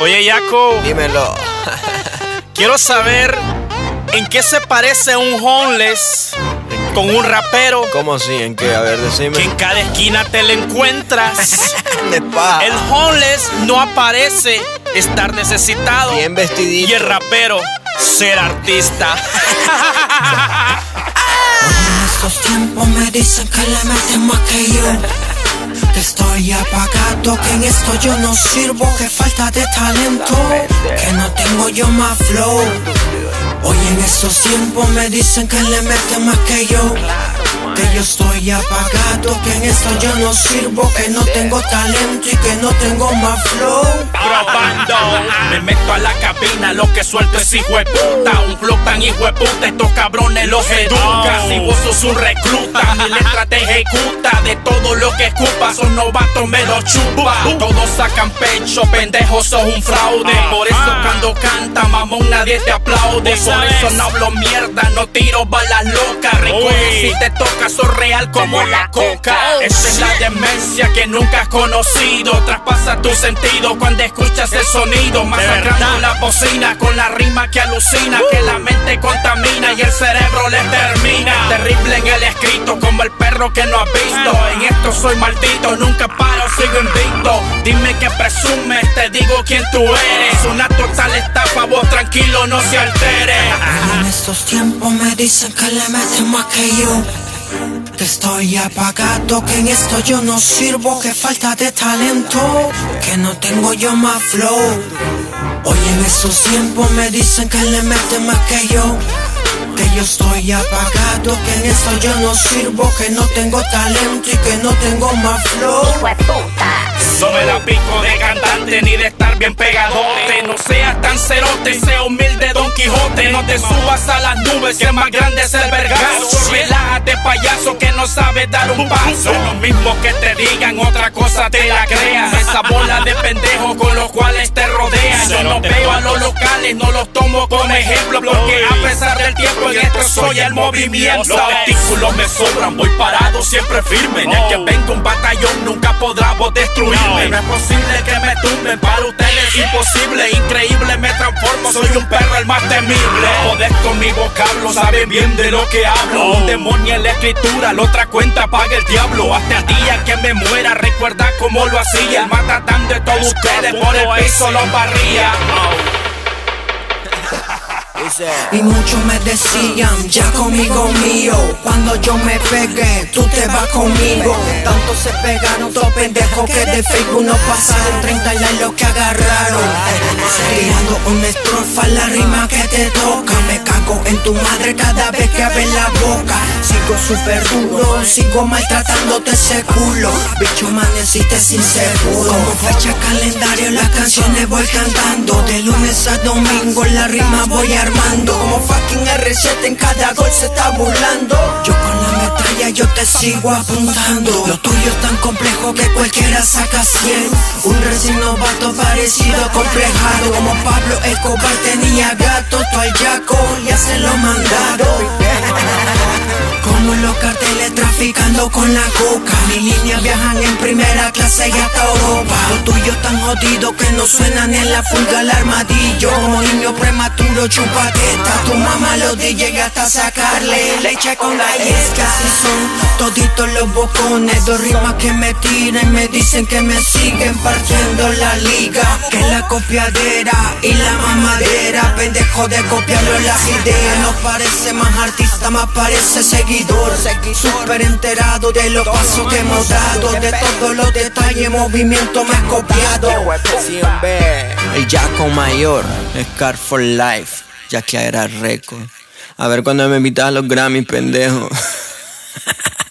Oye, Yaco, Dímelo. quiero saber en qué se parece un homeless con un rapero ¿Cómo así? ¿En qué? A ver, que decime. en cada esquina te lo encuentras. De paja. El homeless no aparece estar necesitado Bien vestidito. y el rapero ser artista. En estos tiempos me dicen que le meten más que yo. Que estoy apagado, que en esto yo no sirvo, que falta de talento, que no tengo yo más flow. Hoy en estos tiempos me dicen que le meten más que yo. Que yo estoy apagado, que en esto yo no sirvo, que no tengo talento y que no tengo más flow. Grabando, me meto a la cabina, lo que suelto es hijo de puta. Un flow tan hijo de puta, estos cabrones los educa. Si vos sos un recluta, mi letra te ejecuta. De todo lo que escupas, son novatos, me lo chupa. Todos sacan pecho, pendejos, sos un fraude. Por eso cuando canta, mamón, nadie te aplaude. Por eso no hablo mierda, no tiro balas locas. Recuerda si te toca, real como la coca. Esta es la demencia que nunca has conocido. Traspasa tu sentido cuando escuchas el sonido. Masacrando la bocina con la rima que alucina. Que la mente contamina y el cerebro le termina. Terrible en el escrito, como el perro que no has visto. En esto soy maldito, nunca paro, sigo invicto. Dime que presumes, te digo quién tú eres. Una total estafa, vos tranquilo, no se altere. En estos tiempos me dicen que le meten más que yo. Que estoy apagado, que en esto yo no sirvo, que falta de talento, que no tengo yo más flow. Hoy en estos tiempos me dicen que le meten más que yo. Que yo estoy apagado, que en esto yo no sirvo, que no tengo talento y que no tengo más flow. No me la pico de cantante ni de estar bien pegadote. No seas tan cerote, sea humilde Don Quijote. No te subas a las nubes, que más grande es el vergazo. Relájate, payaso, que no sabes dar un paso. Lo mismo que te digan, otra cosa te la creas. Esa bola de pendejos con los cuales te rodean. Yo no veo a los locales, no los tomo como ejemplo. Porque a pesar del tiempo, en esto soy el movimiento. Los testículos me sobran, voy parado, siempre firme. El que venga un batallón nunca podrá vos destruirme. No es posible que me tumben, para ustedes es imposible. Increíble, me transformo, soy un perro el más temible. Podés con mi vocablo, saben bien de lo que hablo. Un demonio en la escritura, la otra cuenta paga el diablo. Hasta el día que me muera, recuerda cómo lo hacía. Matatán de todos ustedes, por el piso los barría. Y muchos me decían, ya conmigo mío Cuando yo me pegué, tú te vas conmigo Tanto se pegaron, dos pendejos que de Facebook no pasaron 30 likes lo que agarraron una estrofa, la rima que te toca. Me cago en tu madre cada vez que abres la boca. Sigo súper duro, sigo maltratándote ese culo. Bicho amaneciste sin seguro. Como fecha calendario las canciones voy cantando. De lunes a domingo la rima voy armando. Como fucking R7 en cada gol se está burlando. Yo con la metralla yo te sigo apuntando. Lo tuyo es tan complejo que cualquiera saca 100 Un recién novato parecido complejado Como Pablo Escobar tenía gato Tú al yaco ya se lo mandaron como los carteles traficando con la coca. Mi líneas viajan en primera clase y hasta Europa. Los tuyos tan jodidos que no suenan en la funda el armadillo. Como niño prematuro chupateta Tu mamá los DJ hasta sacarle leche con galletas Así son toditos los bocones. Dos rimas que me tiran me dicen que me siguen partiendo la liga. Que la copiadera y la mamadera. Pendejo de copiarlo las ideas. No parece más artista, más parece seguidor. Súper enterado de los pasos que hemos dado. De todos los detalles, movimiento me has copiado. El Jaco Mayor, Scar for Life, ya que era récord. A ver cuando me invitas a los Grammy, pendejo.